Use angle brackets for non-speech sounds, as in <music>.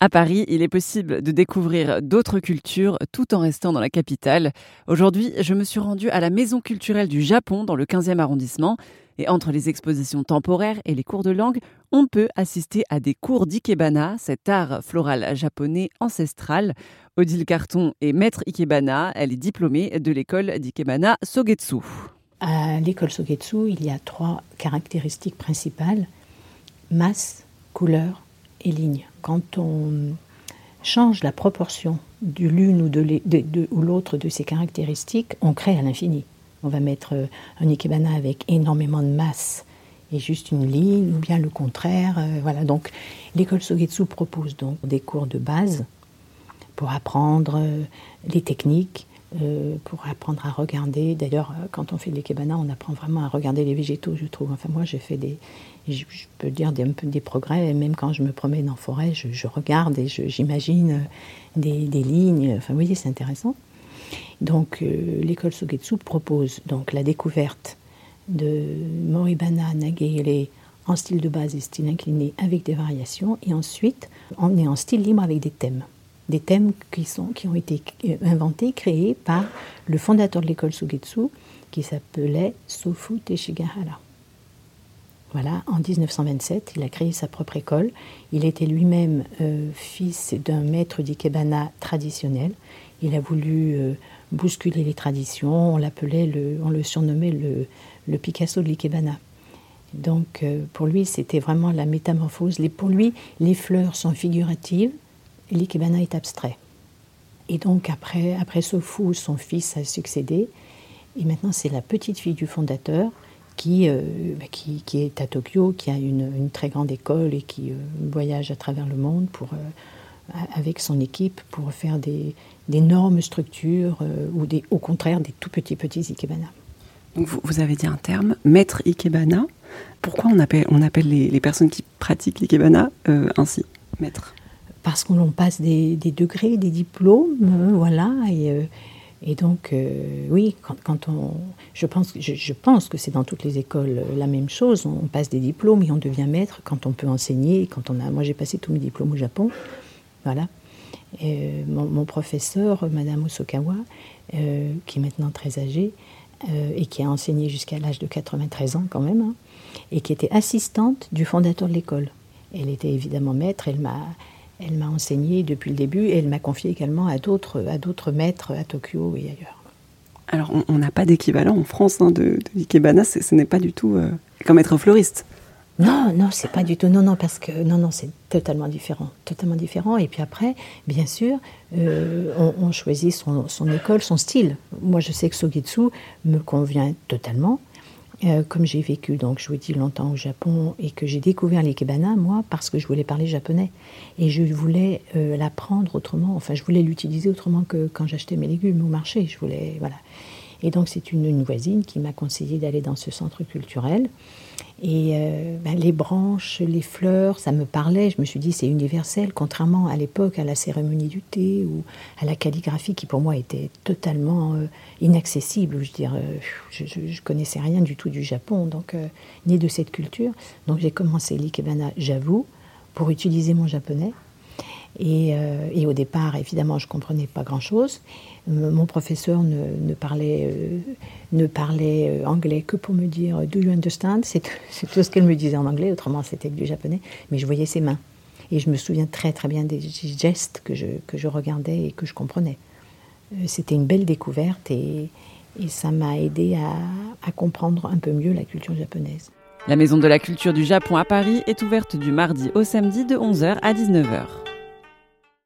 À Paris, il est possible de découvrir d'autres cultures tout en restant dans la capitale. Aujourd'hui, je me suis rendue à la Maison culturelle du Japon dans le 15e arrondissement. Et entre les expositions temporaires et les cours de langue, on peut assister à des cours d'ikebana, cet art floral japonais ancestral. Odile Carton est maître ikebana. Elle est diplômée de l'école d'ikebana Sogetsu. À l'école Sogetsu, il y a trois caractéristiques principales masse, couleur et ligne. Quand on change la proportion de l'une ou de, l'autre de ces caractéristiques, on crée à l'infini. On va mettre euh, un ikebana avec énormément de masse et juste une ligne, ou bien le contraire. Euh, voilà. Donc, l'école Sogetsu propose donc des cours de base pour apprendre euh, les techniques, pour apprendre à regarder. D'ailleurs, quand on fait de l'ikebana, on apprend vraiment à regarder les végétaux, je trouve. Enfin, moi, j'ai fait des, je, peux dire des, un peu des progrès. Et même quand je me promène en forêt, je, regarde et j'imagine des, des, lignes. Enfin, vous voyez, c'est intéressant. Donc, euh, l'école Sogetsu propose donc la découverte de Moribana Nagele en style de base et style incliné avec des variations. Et ensuite, on est en style libre avec des thèmes. Des thèmes qui, sont, qui ont été euh, inventés, créés par le fondateur de l'école Sogetsu qui s'appelait Sofu Teshigahara. Voilà, en 1927, il a créé sa propre école. Il était lui-même euh, fils d'un maître d'ikebana traditionnel. Il a voulu euh, bousculer les traditions. On l'appelait, le, on le surnommait le, Picasso de l'ikebana. Donc, pour lui, c'était vraiment la métamorphose. pour lui, les fleurs sont figuratives, l'ikebana est abstrait. Et donc, après, après Sofu, son fils a succédé. Et maintenant, c'est la petite fille du fondateur euh, bah, qui, qui, est à Tokyo, qui a une, très grande école et qui euh, voyage à travers le monde pour, euh, avec son équipe pour faire des, d'énormes structures ou des, au contraire des tout petits petits ikebana. Donc vous, avez dit un terme, maître ikebana. Pourquoi on appelle, on appelle les, personnes qui pratiquent l'ikebana ainsi, maître? Parce qu'on passe des, degrés, des diplômes, voilà, et et donc, euh, oui, quand, on, je pense, je, pense que c'est dans toutes les écoles euh, la même chose. On passe des diplômes et on devient maître quand on peut enseigner. Quand on a, moi, j'ai passé tous mes diplômes au Japon, voilà. Euh, mon, professeur, Madame Osokawa, qui est maintenant très âgée et qui a enseigné jusqu'à l'âge de 93 ans quand même, hein, et qui était assistante du fondateur de l'école. Elle était évidemment maître. Elle m'a elle m'a enseigné depuis le début et elle m'a confié également à d'autres, à d'autres maîtres à Tokyo et ailleurs. Alors, on n'a pas d'équivalent en France hein, de, de l'ikebana, ce n'est pas du tout euh, comme être fleuriste. Non, non, c'est pas du tout. Non, non, parce que non, non, c'est totalement différent, totalement différent. Et puis après, bien sûr, euh, on, choisit son, son, école, son style. Moi, je sais que Sogetsu me convient totalement. Euh, comme j'ai vécu, donc je vous dis longtemps au Japon et que j'ai découvert l'ikebana, moi, parce que je voulais parler japonais. Et je voulais euh, l'apprendre autrement, enfin, je voulais l'utiliser autrement que quand j'achetais mes légumes au marché. Je voulais, voilà. Et donc, c'est une, voisine qui m'a conseillé d'aller dans ce centre culturel. Et euh, ben, les branches, les fleurs, ça me parlait. Je me suis dit, c'est universel, contrairement à l'époque à la cérémonie du thé ou à la calligraphie qui, pour moi, était totalement euh, inaccessible. Je, dire, je, je, connaissais rien du tout du Japon, donc ni de cette culture. Donc, j'ai commencé l'ikebana, j'avoue, pour utiliser mon japonais. Euh, et, au départ, évidemment, je ne comprenais pas grand-chose. Mon professeur ne, parlait, euh, euh, anglais que pour me dire Do you understand? <laughs> C'est tout ce qu'elle me disait en anglais, autrement c'était du japonais. Mais je voyais ses mains. Et je me souviens très très bien des gestes que je, regardais et que je comprenais. C'était une belle découverte et, et ça m'a aidé à, à comprendre un peu mieux la culture japonaise. La Maison de la Culture du Japon à Paris est ouverte du mardi au samedi de 11h à 19h.